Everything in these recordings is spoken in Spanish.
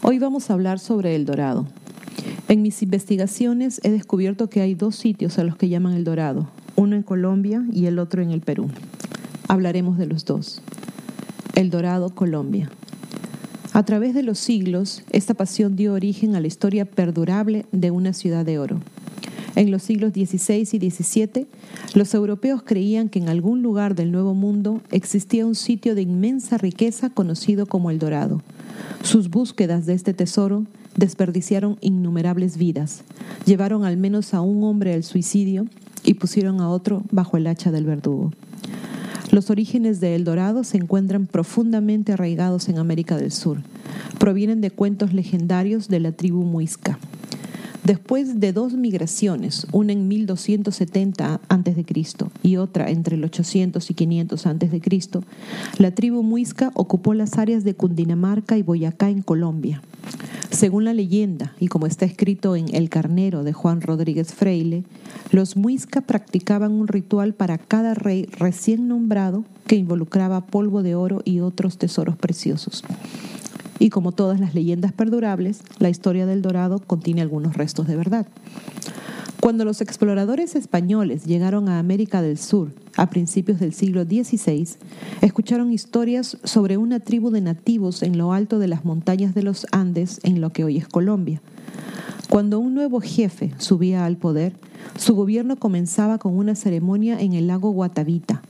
Hoy vamos a hablar sobre El Dorado. En mis investigaciones he descubierto que hay dos sitios a los que llaman El Dorado, uno en Colombia y el otro en el Perú. Hablaremos de los dos. El Dorado, Colombia. A través de los siglos, esta pasión dio origen a la historia perdurable de una ciudad de oro. En los siglos XVI y XVII, los europeos creían que en algún lugar del Nuevo Mundo existía un sitio de inmensa riqueza conocido como El Dorado. Sus búsquedas de este tesoro desperdiciaron innumerables vidas, llevaron al menos a un hombre al suicidio y pusieron a otro bajo el hacha del verdugo. Los orígenes de El Dorado se encuentran profundamente arraigados en América del Sur. Provienen de cuentos legendarios de la tribu muisca. Después de dos migraciones, una en 1270 a.C. y otra entre el 800 y 500 a.C., la tribu muisca ocupó las áreas de Cundinamarca y Boyacá en Colombia. Según la leyenda, y como está escrito en El Carnero de Juan Rodríguez Freile, los muisca practicaban un ritual para cada rey recién nombrado que involucraba polvo de oro y otros tesoros preciosos. Y como todas las leyendas perdurables, la historia del Dorado contiene algunos restos de verdad. Cuando los exploradores españoles llegaron a América del Sur a principios del siglo XVI, escucharon historias sobre una tribu de nativos en lo alto de las montañas de los Andes en lo que hoy es Colombia. Cuando un nuevo jefe subía al poder, su gobierno comenzaba con una ceremonia en el lago Guatavita,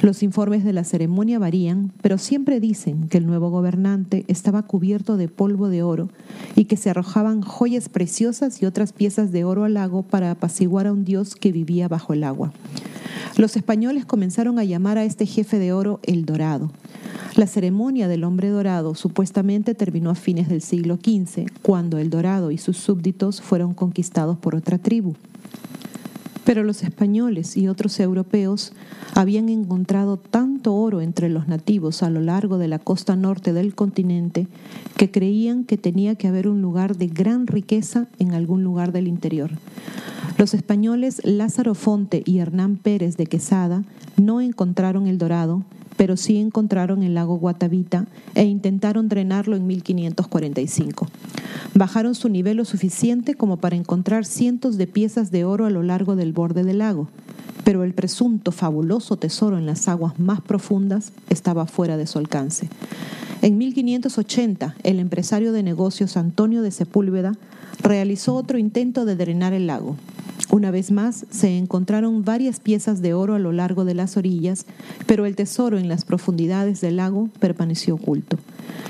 los informes de la ceremonia varían, pero siempre dicen que el nuevo gobernante estaba cubierto de polvo de oro y que se arrojaban joyas preciosas y otras piezas de oro al lago para apaciguar a un dios que vivía bajo el agua. Los españoles comenzaron a llamar a este jefe de oro el Dorado. La ceremonia del hombre dorado supuestamente terminó a fines del siglo XV, cuando el Dorado y sus súbditos fueron conquistados por otra tribu. Pero los españoles y otros europeos habían encontrado tanto oro entre los nativos a lo largo de la costa norte del continente que creían que tenía que haber un lugar de gran riqueza en algún lugar del interior. Los españoles Lázaro Fonte y Hernán Pérez de Quesada no encontraron el dorado, pero sí encontraron el lago Guatavita e intentaron drenarlo en 1545. Bajaron su nivel lo suficiente como para encontrar cientos de piezas de oro a lo largo del borde del lago, pero el presunto fabuloso tesoro en las aguas más profundas estaba fuera de su alcance. En 1580, el empresario de negocios Antonio de Sepúlveda realizó otro intento de drenar el lago, una vez más, se encontraron varias piezas de oro a lo largo de las orillas, pero el tesoro en las profundidades del lago permaneció oculto.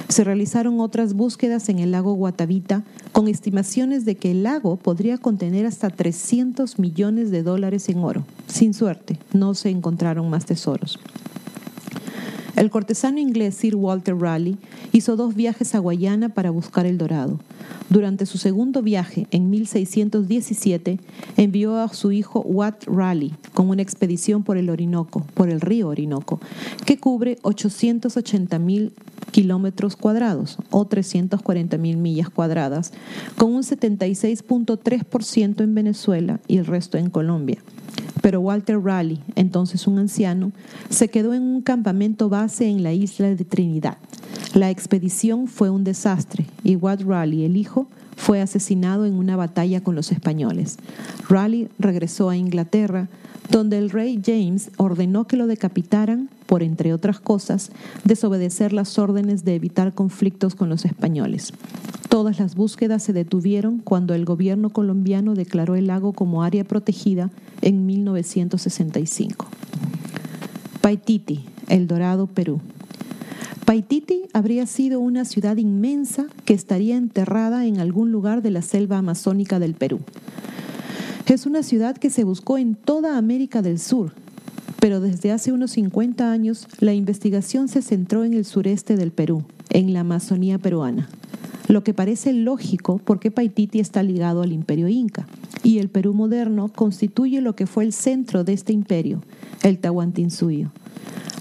Se realizaron otras búsquedas en el lago Guatavita con estimaciones de que el lago podría contener hasta 300 millones de dólares en oro. Sin suerte, no se encontraron más tesoros. El cortesano inglés Sir Walter Raleigh hizo dos viajes a Guayana para buscar el dorado. Durante su segundo viaje, en 1617, envió a su hijo Watt Raleigh con una expedición por el Orinoco, por el río Orinoco, que cubre 880 mil kilómetros cuadrados o 340 mil millas cuadradas, con un 76.3% en Venezuela y el resto en Colombia. Pero Walter Raleigh, entonces un anciano, se quedó en un campamento base en la isla de Trinidad. La expedición fue un desastre y Watt Raleigh, el hijo, fue asesinado en una batalla con los españoles. Raleigh regresó a Inglaterra, donde el rey James ordenó que lo decapitaran por, entre otras cosas, desobedecer las órdenes de evitar conflictos con los españoles. Todas las búsquedas se detuvieron cuando el gobierno colombiano declaró el lago como área protegida en 1965. Paititi, El Dorado, Perú. Paititi habría sido una ciudad inmensa que estaría enterrada en algún lugar de la selva amazónica del Perú. Es una ciudad que se buscó en toda América del Sur, pero desde hace unos 50 años la investigación se centró en el sureste del Perú, en la Amazonía peruana lo que parece lógico porque Paititi está ligado al imperio inca y el Perú moderno constituye lo que fue el centro de este imperio, el Tahuantinsuyo.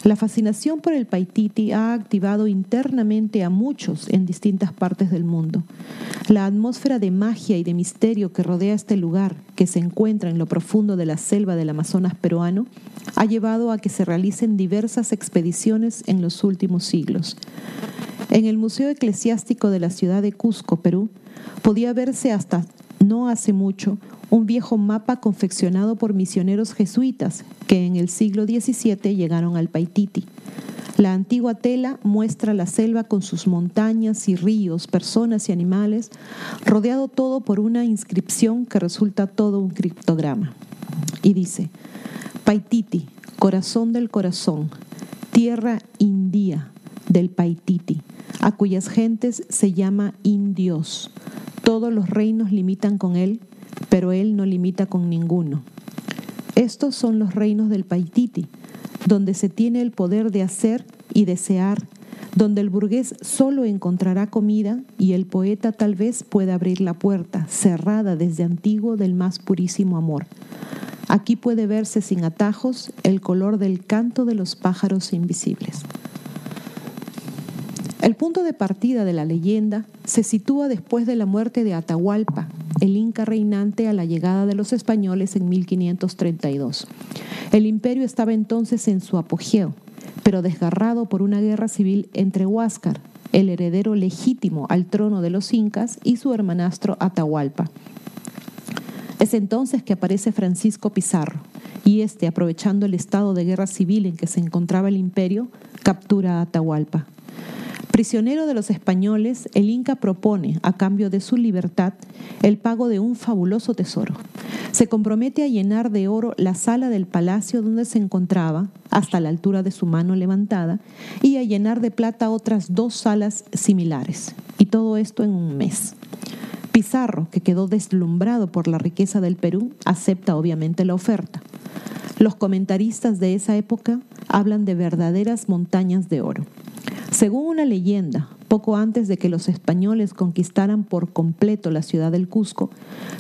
La fascinación por el Paititi ha activado internamente a muchos en distintas partes del mundo. La atmósfera de magia y de misterio que rodea este lugar, que se encuentra en lo profundo de la selva del Amazonas peruano, ha llevado a que se realicen diversas expediciones en los últimos siglos. En el Museo Eclesiástico de la ciudad de Cusco, Perú, podía verse hasta no hace mucho un viejo mapa confeccionado por misioneros jesuitas que en el siglo XVII llegaron al Paititi. La antigua tela muestra la selva con sus montañas y ríos, personas y animales, rodeado todo por una inscripción que resulta todo un criptograma. Y dice, Paititi, corazón del corazón, tierra india del Paititi, a cuyas gentes se llama indios. Todos los reinos limitan con él, pero él no limita con ninguno. Estos son los reinos del Paititi, donde se tiene el poder de hacer y desear, donde el burgués solo encontrará comida y el poeta tal vez pueda abrir la puerta, cerrada desde antiguo del más purísimo amor. Aquí puede verse sin atajos el color del canto de los pájaros invisibles. El punto de partida de la leyenda se sitúa después de la muerte de Atahualpa, el inca reinante a la llegada de los españoles en 1532. El imperio estaba entonces en su apogeo, pero desgarrado por una guerra civil entre Huáscar, el heredero legítimo al trono de los incas, y su hermanastro Atahualpa. Es entonces que aparece Francisco Pizarro, y este, aprovechando el estado de guerra civil en que se encontraba el imperio, captura a Atahualpa. Prisionero de los españoles, el Inca propone, a cambio de su libertad, el pago de un fabuloso tesoro. Se compromete a llenar de oro la sala del palacio donde se encontraba, hasta la altura de su mano levantada, y a llenar de plata otras dos salas similares. Y todo esto en un mes. Pizarro, que quedó deslumbrado por la riqueza del Perú, acepta obviamente la oferta. Los comentaristas de esa época hablan de verdaderas montañas de oro. Según una leyenda, poco antes de que los españoles conquistaran por completo la ciudad del Cusco,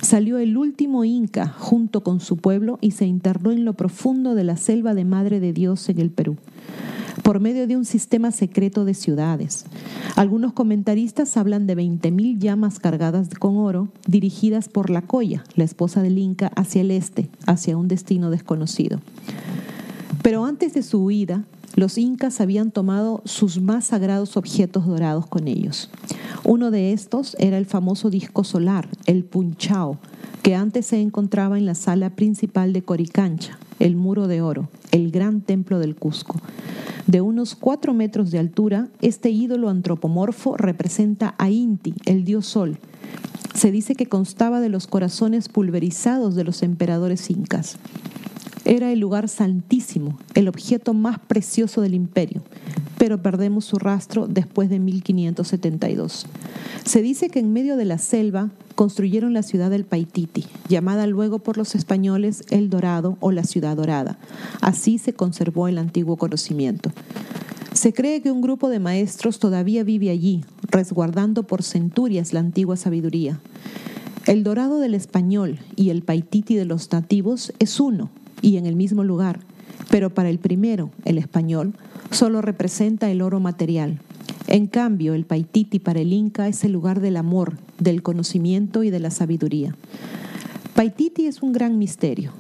salió el último inca junto con su pueblo y se internó en lo profundo de la selva de Madre de Dios en el Perú, por medio de un sistema secreto de ciudades. Algunos comentaristas hablan de 20.000 llamas cargadas con oro dirigidas por la Coya, la esposa del inca, hacia el este, hacia un destino desconocido. Pero antes de su huida, los incas habían tomado sus más sagrados objetos dorados con ellos. Uno de estos era el famoso disco solar, el punchao, que antes se encontraba en la sala principal de Coricancha, el muro de oro, el gran templo del Cusco. De unos cuatro metros de altura, este ídolo antropomorfo representa a Inti, el dios sol. Se dice que constaba de los corazones pulverizados de los emperadores incas. Era el lugar santísimo, el objeto más precioso del imperio, pero perdemos su rastro después de 1572. Se dice que en medio de la selva construyeron la ciudad del Paititi, llamada luego por los españoles El Dorado o la Ciudad Dorada. Así se conservó el antiguo conocimiento. Se cree que un grupo de maestros todavía vive allí, resguardando por centurias la antigua sabiduría. El dorado del español y el paititi de los nativos es uno, y en el mismo lugar, pero para el primero, el español, solo representa el oro material. En cambio, el Paititi para el Inca es el lugar del amor, del conocimiento y de la sabiduría. Paititi es un gran misterio.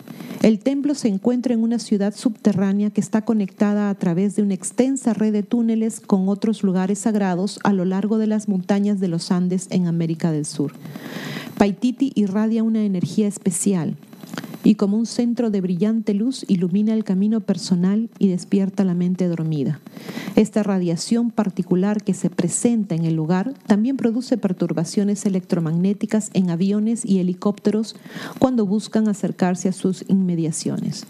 El templo se encuentra en una ciudad subterránea que está conectada a través de una extensa red de túneles con otros lugares sagrados a lo largo de las montañas de los Andes en América del Sur. Paititi irradia una energía especial, y como un centro de brillante luz ilumina el camino personal y despierta la mente dormida. Esta radiación particular que se presenta en el lugar también produce perturbaciones electromagnéticas en aviones y helicópteros cuando buscan acercarse a sus inmediaciones.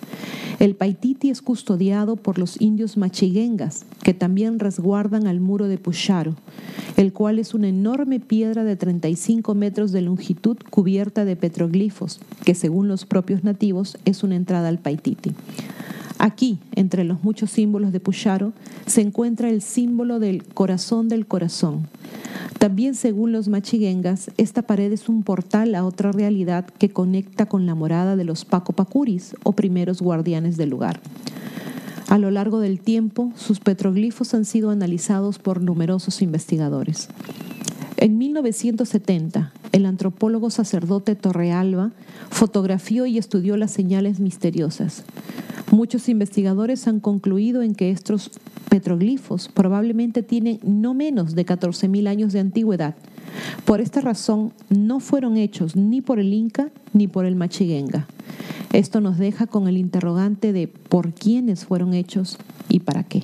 El Paititi es custodiado por los indios machiguengas, que también resguardan al muro de Pucharo, el cual es una enorme piedra de 35 metros de longitud cubierta de petroglifos, que según los propios es una entrada al Paititi. Aquí, entre los muchos símbolos de Pucharo, se encuentra el símbolo del corazón del corazón. También, según los machiguengas, esta pared es un portal a otra realidad que conecta con la morada de los Paco Pacuris o primeros guardianes del lugar. A lo largo del tiempo, sus petroglifos han sido analizados por numerosos investigadores. En 1970, el antropólogo sacerdote Torrealba fotografió y estudió las señales misteriosas. Muchos investigadores han concluido en que estos petroglifos probablemente tienen no menos de 14.000 años de antigüedad. Por esta razón, no fueron hechos ni por el Inca ni por el Machigenga. Esto nos deja con el interrogante de por quiénes fueron hechos y para qué.